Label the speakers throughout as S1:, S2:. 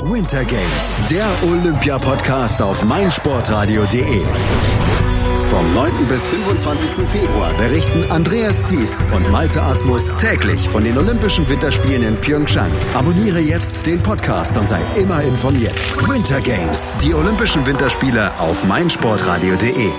S1: Winter Games, der Olympia-Podcast auf meinsportradio.de. Vom 9. bis 25. Februar berichten Andreas Thies und Malte Asmus täglich von den Olympischen Winterspielen in Pyeongchang. Abonniere jetzt den Podcast und sei immer informiert. Winter Games, die Olympischen Winterspiele auf meinsportradio.de.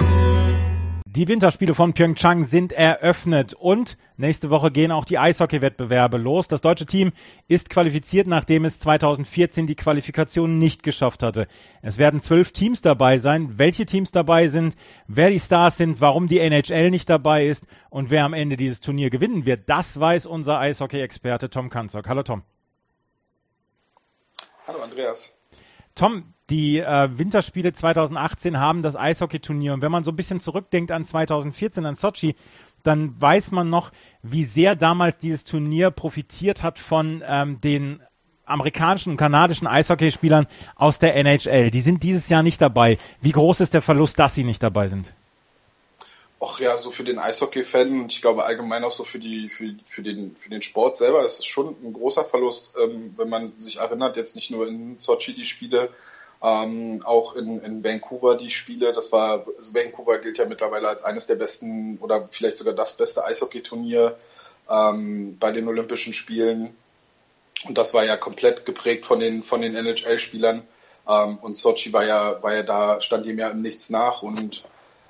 S2: Die Winterspiele von Pyeongchang sind eröffnet und nächste Woche gehen auch die Eishockey-Wettbewerbe los. Das deutsche Team ist qualifiziert, nachdem es 2014 die Qualifikation nicht geschafft hatte. Es werden zwölf Teams dabei sein. Welche Teams dabei sind, wer die Stars sind, warum die NHL nicht dabei ist und wer am Ende dieses Turnier gewinnen wird, das weiß unser Eishockey-Experte Tom Kanzok. Hallo Tom.
S3: Hallo Andreas.
S2: Tom, die äh, Winterspiele 2018 haben das Eishockeyturnier. Und wenn man so ein bisschen zurückdenkt an 2014, an Sochi, dann weiß man noch, wie sehr damals dieses Turnier profitiert hat von ähm, den amerikanischen und kanadischen Eishockeyspielern aus der NHL. Die sind dieses Jahr nicht dabei. Wie groß ist der Verlust, dass sie nicht dabei sind?
S3: Ach ja, so für den Eishockey-Fan und ich glaube allgemein auch so für die für, für den für den Sport selber ist es schon ein großer Verlust, ähm, wenn man sich erinnert, jetzt nicht nur in Sochi die Spiele, ähm, auch in, in Vancouver die Spiele. Das war, also Vancouver gilt ja mittlerweile als eines der besten oder vielleicht sogar das beste Eishockeyturnier ähm, bei den Olympischen Spielen. Und das war ja komplett geprägt von den, von den NHL-Spielern. Ähm, und Sochi war ja, war ja da, stand ihm ja im Nichts nach. Und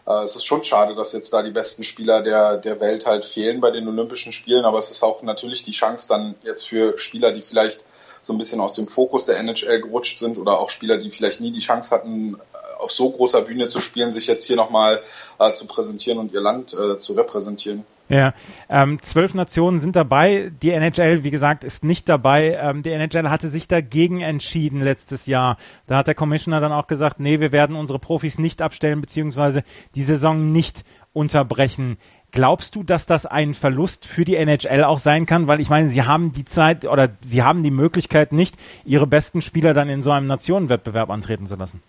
S3: äh, es ist schon schade, dass jetzt da die besten Spieler der, der Welt halt fehlen bei den Olympischen Spielen. Aber es ist auch natürlich die Chance dann jetzt für Spieler, die vielleicht so ein bisschen aus dem Fokus der NHL gerutscht sind oder auch Spieler, die vielleicht nie die Chance hatten, auf so großer Bühne zu spielen, sich jetzt hier nochmal äh, zu präsentieren und ihr Land äh, zu repräsentieren.
S2: Ja, ähm, zwölf Nationen sind dabei. Die NHL, wie gesagt, ist nicht dabei. Ähm, die NHL hatte sich dagegen entschieden letztes Jahr. Da hat der Commissioner dann auch gesagt, nee, wir werden unsere Profis nicht abstellen, beziehungsweise die Saison nicht unterbrechen. Glaubst du, dass das ein Verlust für die NHL auch sein kann? Weil ich meine, sie haben die Zeit oder sie haben die Möglichkeit nicht, ihre besten Spieler dann in so einem Nationenwettbewerb antreten zu lassen.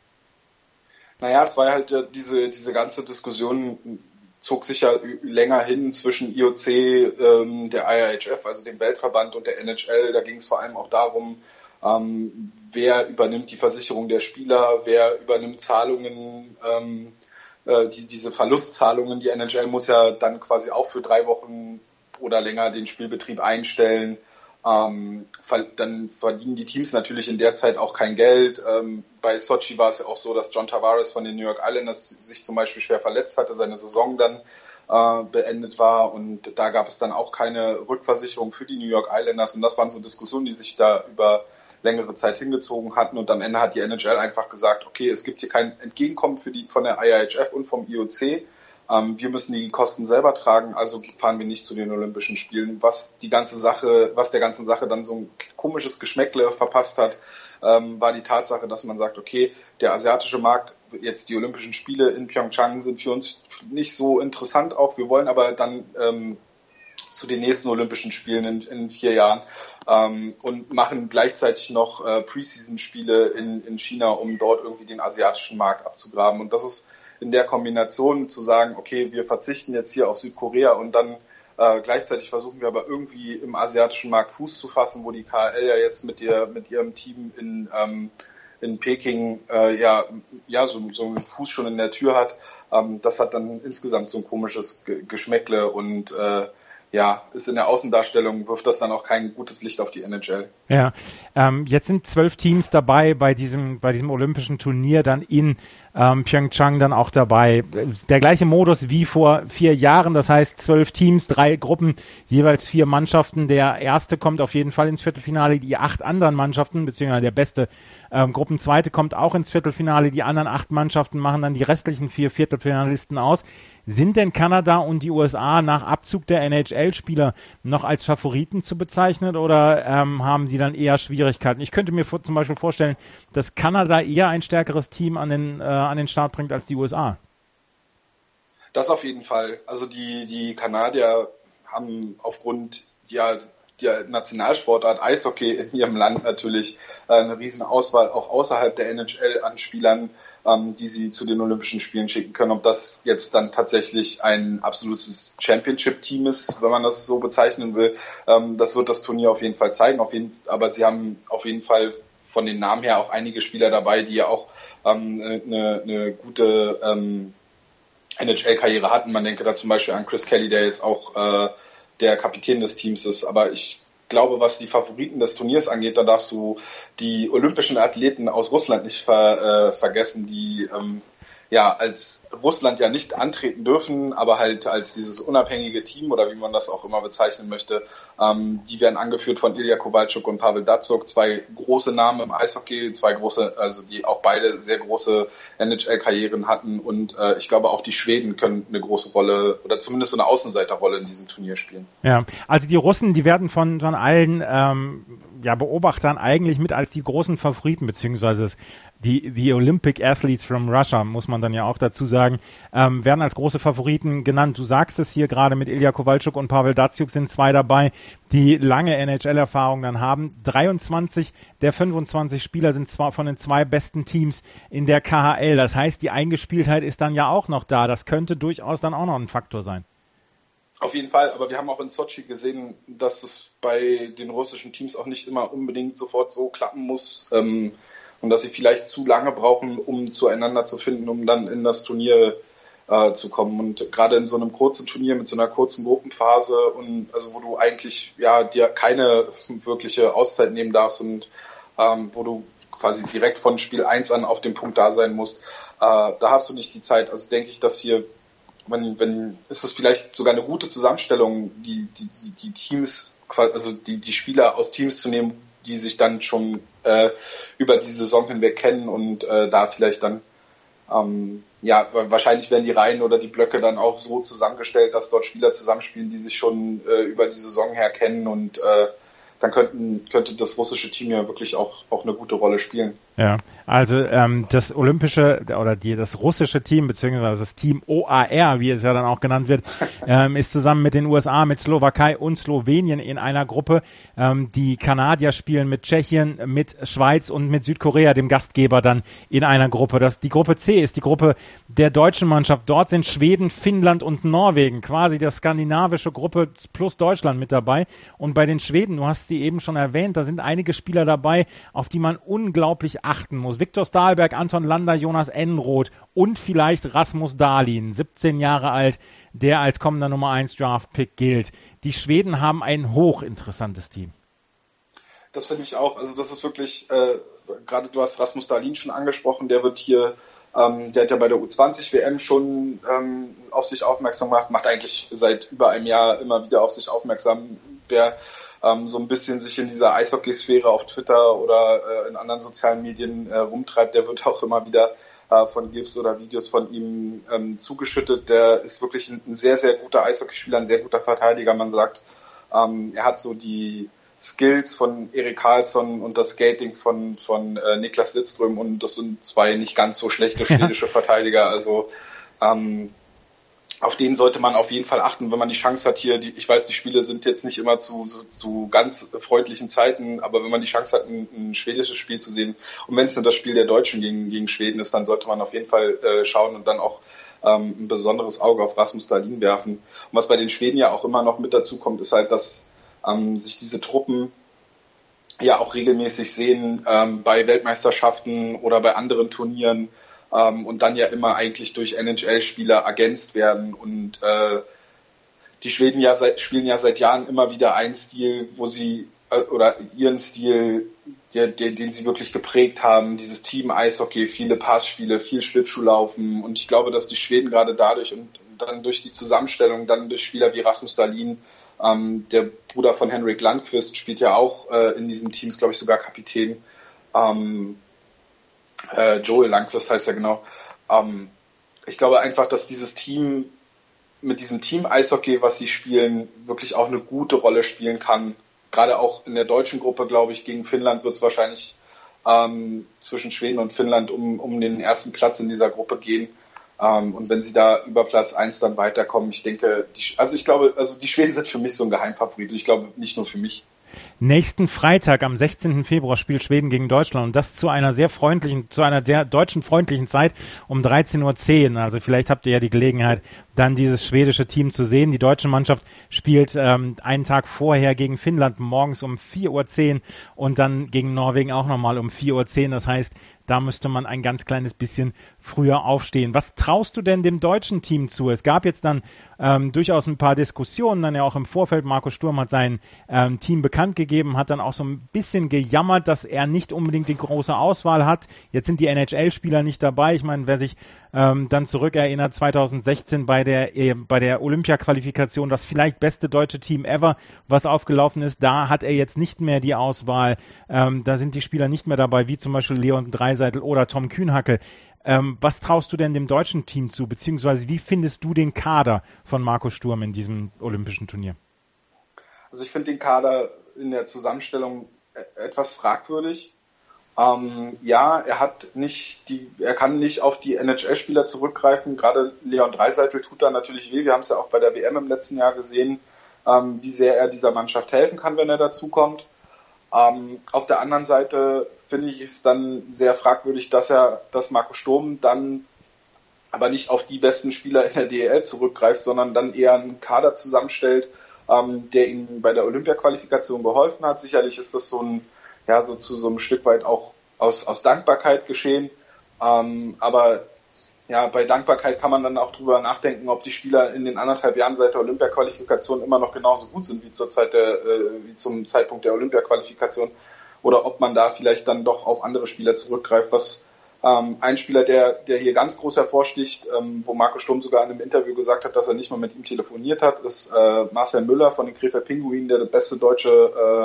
S3: Naja, es war halt diese, diese ganze Diskussion zog sich ja länger hin zwischen IOC, ähm, der IIHF, also dem Weltverband und der NHL. Da ging es vor allem auch darum, ähm, wer übernimmt die Versicherung der Spieler, wer übernimmt Zahlungen ähm, äh, die, diese Verlustzahlungen, die NHL muss ja dann quasi auch für drei Wochen oder länger den Spielbetrieb einstellen. Ähm, dann verdienen die Teams natürlich in der Zeit auch kein Geld. Ähm, bei Sochi war es ja auch so, dass John Tavares von den New York Islanders sich zum Beispiel schwer verletzt hatte, seine Saison dann äh, beendet war und da gab es dann auch keine Rückversicherung für die New York Islanders und das waren so Diskussionen, die sich da über längere Zeit hingezogen hatten und am Ende hat die NHL einfach gesagt, okay, es gibt hier kein Entgegenkommen für die von der IIHF und vom IOC. Ähm, wir müssen die Kosten selber tragen, also fahren wir nicht zu den Olympischen Spielen. Was die ganze Sache, was der ganzen Sache dann so ein komisches Geschmäckle verpasst hat, ähm, war die Tatsache, dass man sagt, okay, der asiatische Markt, jetzt die Olympischen Spiele in Pyeongchang sind für uns nicht so interessant auch. Wir wollen aber dann ähm, zu den nächsten Olympischen Spielen in, in vier Jahren ähm, und machen gleichzeitig noch äh, Preseason-Spiele in, in China, um dort irgendwie den asiatischen Markt abzugraben. Und das ist in der Kombination zu sagen, okay, wir verzichten jetzt hier auf Südkorea und dann äh, gleichzeitig versuchen wir aber irgendwie im asiatischen Markt Fuß zu fassen, wo die KL ja jetzt mit, ihr, mit ihrem Team in, ähm, in Peking äh, ja, ja so, so einen Fuß schon in der Tür hat. Ähm, das hat dann insgesamt so ein komisches Geschmäckle und äh, ja, ist in der Außendarstellung, wirft das dann auch kein gutes Licht auf die NHL.
S2: Ja, ähm, jetzt sind zwölf Teams dabei bei diesem, bei diesem olympischen Turnier dann in ähm, Pyeongchang dann auch dabei. Der gleiche Modus wie vor vier Jahren, das heißt zwölf Teams, drei Gruppen, jeweils vier Mannschaften. Der erste kommt auf jeden Fall ins Viertelfinale, die acht anderen Mannschaften, beziehungsweise der beste ähm, Gruppenzweite kommt auch ins Viertelfinale. Die anderen acht Mannschaften machen dann die restlichen vier Viertelfinalisten aus. Sind denn Kanada und die USA nach Abzug der NHL-Spieler noch als Favoriten zu bezeichnen oder ähm, haben sie dann eher Schwierigkeiten? Ich könnte mir vor, zum Beispiel vorstellen, dass Kanada eher ein stärkeres Team an den, äh, an den Start bringt als die USA.
S3: Das auf jeden Fall. Also die, die Kanadier haben aufgrund ja, der Nationalsportart Eishockey in ihrem Land natürlich äh, eine riesen Auswahl auch außerhalb der NHL an Spielern, ähm, die sie zu den Olympischen Spielen schicken können. Ob das jetzt dann tatsächlich ein absolutes Championship-Team ist, wenn man das so bezeichnen will, ähm, das wird das Turnier auf jeden Fall zeigen. Aber sie haben auf jeden Fall von den Namen her auch einige Spieler dabei, die ja auch ähm, eine, eine gute NHL-Karriere hatten. Man denke da zum Beispiel an Chris Kelly, der jetzt auch äh, der Kapitän des Teams ist. Aber ich glaube, was die Favoriten des Turniers angeht, da darfst du die olympischen Athleten aus Russland nicht ver, äh, vergessen, die ähm, ja als Russland ja nicht antreten dürfen, aber halt als dieses unabhängige Team oder wie man das auch immer bezeichnen möchte, ähm, die werden angeführt von Ilya Kowalczuk und Pavel Datsuk, zwei große Namen im Eishockey, zwei große, also die auch beide sehr große NHL-Karrieren hatten und äh, ich glaube auch die Schweden können eine große Rolle oder zumindest so eine Außenseiterrolle in diesem Turnier spielen.
S2: Ja, also die Russen, die werden von, von allen ähm, ja, Beobachtern eigentlich mit als die großen Favoriten beziehungsweise die, die Olympic Athletes from Russia, muss man dann ja auch dazu sagen, ähm, werden als große Favoriten genannt. Du sagst es hier gerade mit Ilya Kowalczuk und Pavel Datsjuk sind zwei dabei, die lange NHL-Erfahrung dann haben. 23 der 25 Spieler sind zwar von den zwei besten Teams in der KHL. Das heißt, die Eingespieltheit ist dann ja auch noch da. Das könnte durchaus dann auch noch ein Faktor sein.
S3: Auf jeden Fall, aber wir haben auch in Sochi gesehen, dass es bei den russischen Teams auch nicht immer unbedingt sofort so klappen muss. Ähm, und dass sie vielleicht zu lange brauchen, um zueinander zu finden, um dann in das Turnier äh, zu kommen. Und gerade in so einem kurzen Turnier mit so einer kurzen Gruppenphase und also wo du eigentlich ja dir keine wirkliche Auszeit nehmen darfst und ähm, wo du quasi direkt von Spiel 1 an auf dem Punkt da sein musst, äh, da hast du nicht die Zeit. Also denke ich, dass hier wenn, wenn ist es vielleicht sogar eine gute Zusammenstellung, die, die, die Teams, also die, die Spieler aus Teams zu nehmen, die sich dann schon äh, über die Saison hinweg kennen und äh, da vielleicht dann ähm, ja, wahrscheinlich werden die Reihen oder die Blöcke dann auch so zusammengestellt, dass dort Spieler zusammenspielen, die sich schon äh, über die Saison her kennen und äh, dann könnten, könnte das russische Team ja wirklich auch, auch eine gute Rolle spielen.
S2: Ja, also ähm, das olympische oder die, das russische Team, beziehungsweise das Team OAR, wie es ja dann auch genannt wird, ähm, ist zusammen mit den USA, mit Slowakei und Slowenien in einer Gruppe. Ähm, die Kanadier spielen mit Tschechien, mit Schweiz und mit Südkorea, dem Gastgeber, dann in einer Gruppe. Das, die Gruppe C ist die Gruppe der deutschen Mannschaft. Dort sind Schweden, Finnland und Norwegen, quasi der skandinavische Gruppe plus Deutschland mit dabei. Und bei den Schweden, du hast sie eben schon erwähnt, da sind einige Spieler dabei, auf die man unglaublich achten muss. Viktor Stahlberg, Anton Lander, Jonas Enroth und vielleicht Rasmus Dahlin, 17 Jahre alt, der als kommender Nummer 1 Draft-Pick gilt. Die Schweden haben ein hochinteressantes Team.
S3: Das finde ich auch. Also das ist wirklich, äh, gerade du hast Rasmus Dahlin schon angesprochen, der wird hier ähm, der hat ja bei der U20 WM schon ähm, auf sich aufmerksam gemacht, macht eigentlich seit über einem Jahr immer wieder auf sich aufmerksam. Wer ähm, so ein bisschen sich in dieser Eishockeysphäre auf Twitter oder äh, in anderen sozialen Medien äh, rumtreibt, der wird auch immer wieder äh, von GIFs oder Videos von ihm ähm, zugeschüttet. Der ist wirklich ein, ein sehr, sehr guter Eishockeyspieler, ein sehr guter Verteidiger. Man sagt, ähm, er hat so die Skills von Erik Karlsson und das Skating von, von äh, Niklas Lidström und das sind zwei nicht ganz so schlechte schwedische Verteidiger. Also ähm, auf den sollte man auf jeden Fall achten, wenn man die Chance hat hier. Die, ich weiß, die Spiele sind jetzt nicht immer zu, zu, zu ganz freundlichen Zeiten, aber wenn man die Chance hat, ein, ein schwedisches Spiel zu sehen und wenn es dann das Spiel der Deutschen gegen, gegen Schweden ist, dann sollte man auf jeden Fall äh, schauen und dann auch ähm, ein besonderes Auge auf Rasmus Dahlin werfen. Und was bei den Schweden ja auch immer noch mit dazu kommt, ist halt, dass ähm, sich diese Truppen ja auch regelmäßig sehen ähm, bei Weltmeisterschaften oder bei anderen Turnieren ähm, und dann ja immer eigentlich durch NHL-Spieler ergänzt werden. Und äh, die Schweden ja seit, spielen ja seit Jahren immer wieder einen Stil, wo sie äh, oder ihren Stil, der, der, den sie wirklich geprägt haben, dieses Team Eishockey, viele Passspiele, viel Schlittschuhlaufen und ich glaube, dass die Schweden gerade dadurch und dann durch die Zusammenstellung, dann durch Spieler wie Rasmus Dahlin, ähm, der Bruder von Henrik Landquist spielt ja auch äh, in diesem Team, ist glaube ich sogar Kapitän. Ähm, äh, Joel Landquist heißt ja genau. Ähm, ich glaube einfach, dass dieses Team mit diesem Team Eishockey, was sie spielen, wirklich auch eine gute Rolle spielen kann. Gerade auch in der deutschen Gruppe, glaube ich, gegen Finnland wird es wahrscheinlich ähm, zwischen Schweden und Finnland um, um den ersten Platz in dieser Gruppe gehen. Ähm, und wenn sie da über Platz 1 dann weiterkommen, ich denke, die, also ich glaube, also die Schweden sind für mich so ein Geheimfavorit. Ich glaube nicht nur für mich.
S2: Nächsten Freitag am 16. Februar spielt Schweden gegen Deutschland und das zu einer sehr freundlichen, zu einer der deutschen freundlichen Zeit um 13.10 Uhr. Also vielleicht habt ihr ja die Gelegenheit, dann dieses schwedische Team zu sehen. Die deutsche Mannschaft spielt ähm, einen Tag vorher gegen Finnland morgens um 4.10 Uhr und dann gegen Norwegen auch nochmal um 4.10 Uhr. Das heißt, da müsste man ein ganz kleines bisschen früher aufstehen. Was traust du denn dem deutschen Team zu? Es gab jetzt dann ähm, durchaus ein paar Diskussionen, dann ja auch im Vorfeld. Markus Sturm hat sein ähm, Team bekannt gegeben, hat dann auch so ein bisschen gejammert, dass er nicht unbedingt die große Auswahl hat. Jetzt sind die NHL-Spieler nicht dabei. Ich meine, wer sich ähm, dann zurückerinnert, 2016 bei der, äh, bei der Olympia-Qualifikation, das vielleicht beste deutsche Team ever, was aufgelaufen ist, da hat er jetzt nicht mehr die Auswahl. Ähm, da sind die Spieler nicht mehr dabei, wie zum Beispiel Leon Dreiseitel oder Tom Kühnhackel. Ähm, was traust du denn dem deutschen Team zu, beziehungsweise wie findest du den Kader von Markus Sturm in diesem olympischen Turnier?
S3: Also ich finde den Kader in der Zusammenstellung e-, etwas fragwürdig. Ähm, ja, er hat nicht die, er kann nicht auf die NHL-Spieler zurückgreifen. Gerade Leon Dreiseitel tut da natürlich weh. Wir haben es ja auch bei der WM im letzten Jahr gesehen, ähm, wie sehr er dieser Mannschaft helfen kann, wenn er dazukommt. Ähm, auf der anderen Seite finde ich es dann sehr fragwürdig, dass er, dass Marco Sturm dann aber nicht auf die besten Spieler in der DEL zurückgreift, sondern dann eher einen Kader zusammenstellt, ähm, der ihm bei der Olympia-Qualifikation geholfen hat. Sicherlich ist das so ein ja, so zu so einem Stück weit auch aus, aus Dankbarkeit geschehen. Ähm, aber ja, bei Dankbarkeit kann man dann auch drüber nachdenken, ob die Spieler in den anderthalb Jahren seit der Olympia-Qualifikation immer noch genauso gut sind wie zur Zeit der, äh, wie zum Zeitpunkt der Olympia-Qualifikation oder ob man da vielleicht dann doch auf andere Spieler zurückgreift, was ähm, ein Spieler, der, der hier ganz groß hervorsticht, ähm, wo Marco Sturm sogar in einem Interview gesagt hat, dass er nicht mal mit ihm telefoniert hat, ist äh, Marcel Müller von den Krefeld Pinguinen, der beste deutsche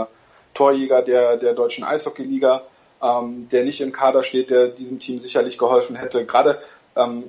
S3: äh, Torjäger der, der deutschen Eishockeyliga, ähm, der nicht im Kader steht, der diesem Team sicherlich geholfen hätte. Gerade ähm,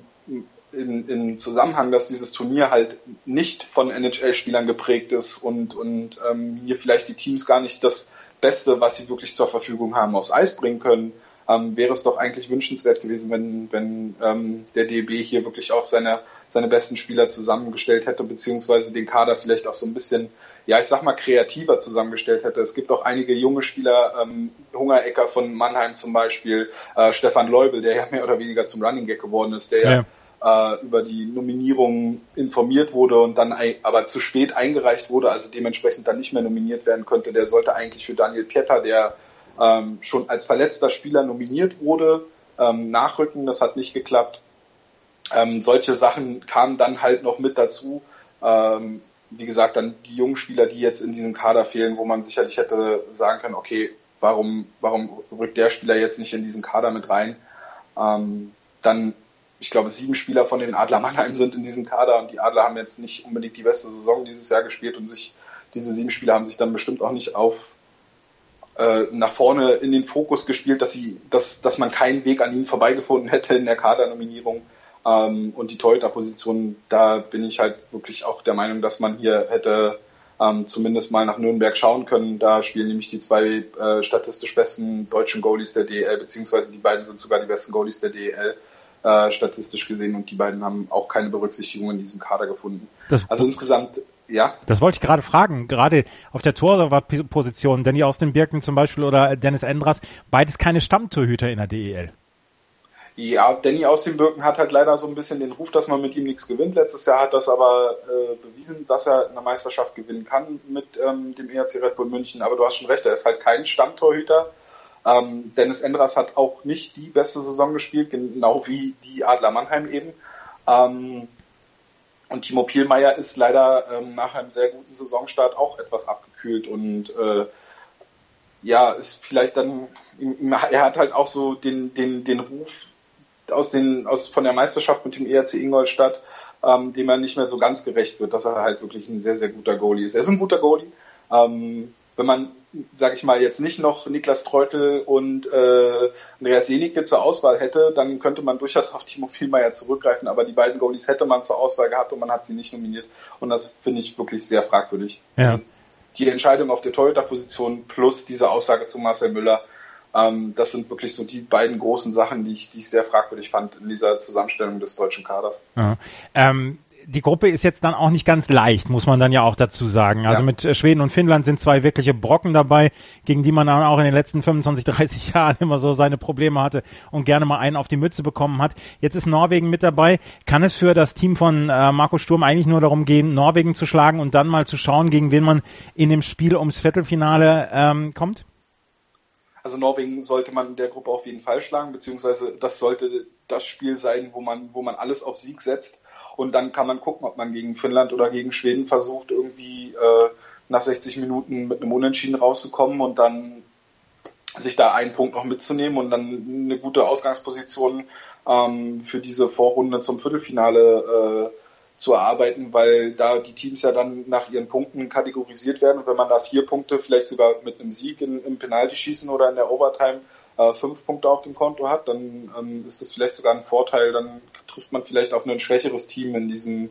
S3: in, in Zusammenhang, dass dieses Turnier halt nicht von NHL-Spielern geprägt ist und, und ähm, hier vielleicht die Teams gar nicht das Beste, was sie wirklich zur Verfügung haben, aufs Eis bringen können ähm, wäre es doch eigentlich wünschenswert gewesen, wenn, wenn ähm, der DB hier wirklich auch seine, seine besten Spieler zusammengestellt hätte, beziehungsweise den Kader vielleicht auch so ein bisschen, ja, ich sag mal, kreativer zusammengestellt hätte. Es gibt auch einige junge Spieler, ähm, Hungerecker von Mannheim zum Beispiel, äh, Stefan Leubel, der ja mehr oder weniger zum Running Gag geworden ist, der ja, ja äh, über die Nominierung informiert wurde und dann aber zu spät eingereicht wurde, also dementsprechend dann nicht mehr nominiert werden könnte. Der sollte eigentlich für Daniel Pieter, der ähm, schon als verletzter Spieler nominiert wurde, ähm, nachrücken. Das hat nicht geklappt. Ähm, solche Sachen kamen dann halt noch mit dazu. Ähm, wie gesagt, dann die jungen Spieler, die jetzt in diesem Kader fehlen, wo man sicherlich hätte sagen können, okay, warum, warum rückt der Spieler jetzt nicht in diesen Kader mit rein? Ähm, dann, ich glaube, sieben Spieler von den Adler Mannheim sind in diesem Kader und die Adler haben jetzt nicht unbedingt die beste Saison dieses Jahr gespielt und sich, diese sieben Spieler haben sich dann bestimmt auch nicht auf äh, nach vorne in den Fokus gespielt, dass sie, dass, dass man keinen Weg an ihnen vorbeigefunden hätte in der Kadernominierung. Ähm, und die Torhüter-Position, da bin ich halt wirklich auch der Meinung, dass man hier hätte ähm, zumindest mal nach Nürnberg schauen können. Da spielen nämlich die zwei äh, statistisch besten deutschen Goalies der DEL, beziehungsweise die beiden sind sogar die besten Goalies der DEL äh, statistisch gesehen und die beiden haben auch keine Berücksichtigung in diesem Kader gefunden.
S2: Das also insgesamt ja. Das wollte ich gerade fragen. Gerade auf der Torwartposition, Danny aus den Birken zum Beispiel oder Dennis Endras, beides keine Stammtorhüter in der DEL.
S3: Ja, Danny aus den Birken hat halt leider so ein bisschen den Ruf, dass man mit ihm nichts gewinnt. Letztes Jahr hat das aber äh, bewiesen, dass er eine Meisterschaft gewinnen kann mit ähm, dem ERC Red Bull München. Aber du hast schon recht, er ist halt kein Stammtorhüter. Ähm, Dennis Endras hat auch nicht die beste Saison gespielt, genau wie die Adler Mannheim eben. Ähm, und Timo Pielmeier ist leider ähm, nach einem sehr guten Saisonstart auch etwas abgekühlt und äh, ja, ist vielleicht dann, er hat halt auch so den, den, den Ruf aus den, aus, von der Meisterschaft mit dem ERC Ingolstadt, ähm, dem er nicht mehr so ganz gerecht wird, dass er halt wirklich ein sehr, sehr guter Goalie ist. Er ist ein guter Goalie. Ähm, wenn man, sage ich mal, jetzt nicht noch Niklas Treutel und äh, Andreas Jenicke zur Auswahl hätte, dann könnte man durchaus auf Timo Vielmeier zurückgreifen, aber die beiden Goalies hätte man zur Auswahl gehabt und man hat sie nicht nominiert und das finde ich wirklich sehr fragwürdig. Ja. Also die Entscheidung auf der Torhüter-Position plus diese Aussage zu Marcel Müller, ähm, das sind wirklich so die beiden großen Sachen, die ich, die ich sehr fragwürdig fand in dieser Zusammenstellung des deutschen Kaders.
S2: Ja. Ähm, die Gruppe ist jetzt dann auch nicht ganz leicht, muss man dann ja auch dazu sagen. Also ja. mit äh, Schweden und Finnland sind zwei wirkliche Brocken dabei, gegen die man dann auch in den letzten 25, 30 Jahren immer so seine Probleme hatte und gerne mal einen auf die Mütze bekommen hat. Jetzt ist Norwegen mit dabei. Kann es für das Team von äh, Marco Sturm eigentlich nur darum gehen, Norwegen zu schlagen und dann mal zu schauen, gegen wen man in dem Spiel ums Viertelfinale ähm, kommt?
S3: Also Norwegen sollte man in der Gruppe auf jeden Fall schlagen, beziehungsweise das sollte das Spiel sein, wo man, wo man alles auf Sieg setzt. Und dann kann man gucken, ob man gegen Finnland oder gegen Schweden versucht, irgendwie äh, nach 60 Minuten mit einem Unentschieden rauszukommen und dann sich da einen Punkt noch mitzunehmen und dann eine gute Ausgangsposition ähm, für diese Vorrunde zum Viertelfinale äh, zu erarbeiten, weil da die Teams ja dann nach ihren Punkten kategorisiert werden. Und wenn man da vier Punkte vielleicht sogar mit einem Sieg in, im Penaltyschießen oder in der Overtime äh, fünf Punkte auf dem Konto hat, dann ähm, ist das vielleicht sogar ein Vorteil, dann trifft man vielleicht auf ein schwächeres Team in diesem,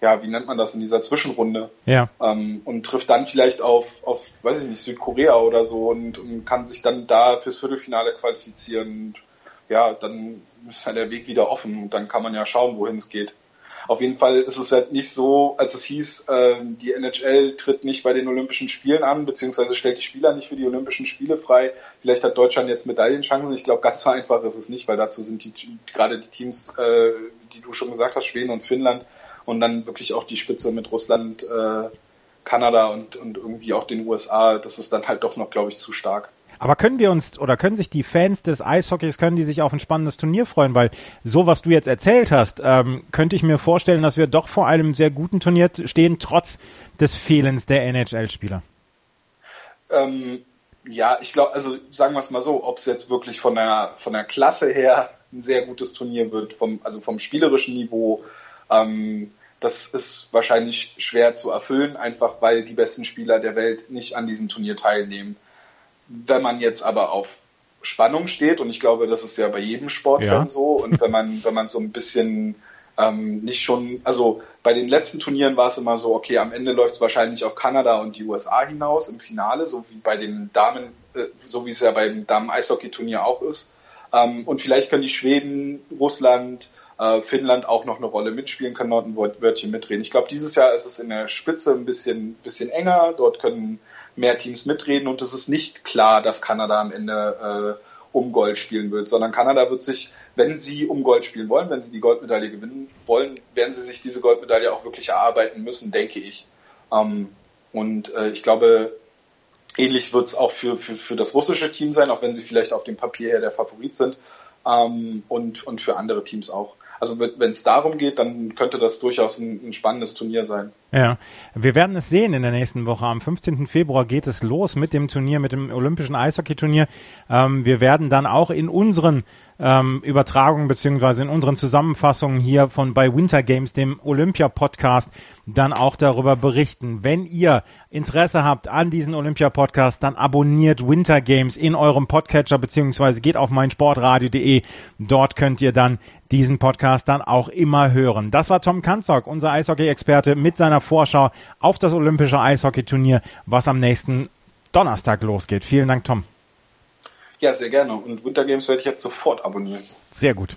S3: ja, wie nennt man das, in dieser Zwischenrunde.
S2: Ja.
S3: Ähm, und trifft dann vielleicht auf, auf, weiß ich nicht, Südkorea oder so und, und kann sich dann da fürs Viertelfinale qualifizieren. Und, ja, dann ist ja der Weg wieder offen und dann kann man ja schauen, wohin es geht. Auf jeden Fall ist es halt nicht so, als es hieß, äh, die NHL tritt nicht bei den Olympischen Spielen an, beziehungsweise stellt die Spieler nicht für die Olympischen Spiele frei. Vielleicht hat Deutschland jetzt Medaillenchancen. Ich glaube, ganz so einfach ist es nicht, weil dazu sind die gerade die Teams, äh, die du schon gesagt hast, Schweden und Finnland und dann wirklich auch die Spitze mit Russland, äh, Kanada und, und irgendwie auch den USA. Das ist dann halt doch noch, glaube ich, zu stark.
S2: Aber können wir uns oder können sich die Fans des Eishockeys, können die sich auf ein spannendes Turnier freuen? Weil so, was du jetzt erzählt hast, ähm, könnte ich mir vorstellen, dass wir doch vor einem sehr guten Turnier stehen, trotz des Fehlens der NHL-Spieler.
S3: Ähm, ja, ich glaube, also sagen wir es mal so, ob es jetzt wirklich von der, von der Klasse her ein sehr gutes Turnier wird, vom, also vom spielerischen Niveau, ähm, das ist wahrscheinlich schwer zu erfüllen, einfach weil die besten Spieler der Welt nicht an diesem Turnier teilnehmen. Wenn man jetzt aber auf Spannung steht, und ich glaube, das ist ja bei jedem Sportfan ja. so, und wenn man, wenn man so ein bisschen ähm, nicht schon, also bei den letzten Turnieren war es immer so, okay, am Ende läuft es wahrscheinlich auf Kanada und die USA hinaus im Finale, so wie bei den Damen, äh, so wie es ja beim Damen-Eishockey-Turnier auch ist. Ähm, und vielleicht können die Schweden, Russland, äh, Finnland auch noch eine Rolle mitspielen, können dort ein Wörtchen mitreden. Ich glaube, dieses Jahr ist es in der Spitze ein bisschen, bisschen enger. Dort können mehr Teams mitreden und es ist nicht klar, dass Kanada am Ende äh, um Gold spielen wird, sondern Kanada wird sich, wenn sie um Gold spielen wollen, wenn sie die Goldmedaille gewinnen wollen, werden sie sich diese Goldmedaille auch wirklich erarbeiten müssen, denke ich. Ähm, und äh, ich glaube, ähnlich wird es auch für, für, für das russische Team sein, auch wenn sie vielleicht auf dem Papier her der Favorit sind ähm, und, und für andere Teams auch. Also wenn es darum geht, dann könnte das durchaus ein, ein, spannendes Turnier sein.
S2: Ja, wir werden es sehen in der nächsten Woche. Am 15. Februar geht es los mit dem Turnier, mit dem Olympischen Eishockeyturnier. Ähm, wir werden dann auch in unseren ähm, Übertragungen beziehungsweise in unseren Zusammenfassungen hier von bei Winter Games, dem Olympia-Podcast, dann auch darüber berichten. Wenn ihr Interesse habt an diesen Olympia-Podcast, dann abonniert Winter Games in eurem Podcatcher beziehungsweise geht auf meinsportradio.de. Dort könnt ihr dann diesen Podcast dann auch immer hören. Das war Tom Kanzok, unser Eishockey-Experte mit seiner Vorschau auf das Olympische Eishockeyturnier, was am nächsten Donnerstag losgeht. Vielen Dank, Tom.
S3: Ja, sehr gerne. Und Winter Games werde ich jetzt sofort abonnieren.
S2: Sehr gut.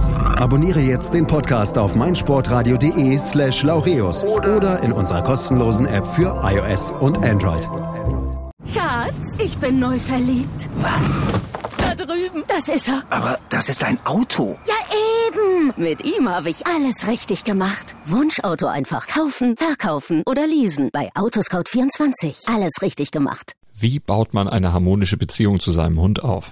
S1: Abonniere jetzt den Podcast auf meinsportradio.de slash laureus oder in unserer kostenlosen App für iOS und Android.
S4: Schatz, ich bin neu verliebt.
S5: Was?
S4: Da drüben. Das ist er.
S5: Aber das ist ein Auto.
S4: Ja, eben. Mit ihm habe ich alles richtig gemacht. Wunschauto einfach kaufen, verkaufen oder leasen. Bei Autoscout24. Alles richtig gemacht.
S6: Wie baut man eine harmonische Beziehung zu seinem Hund auf?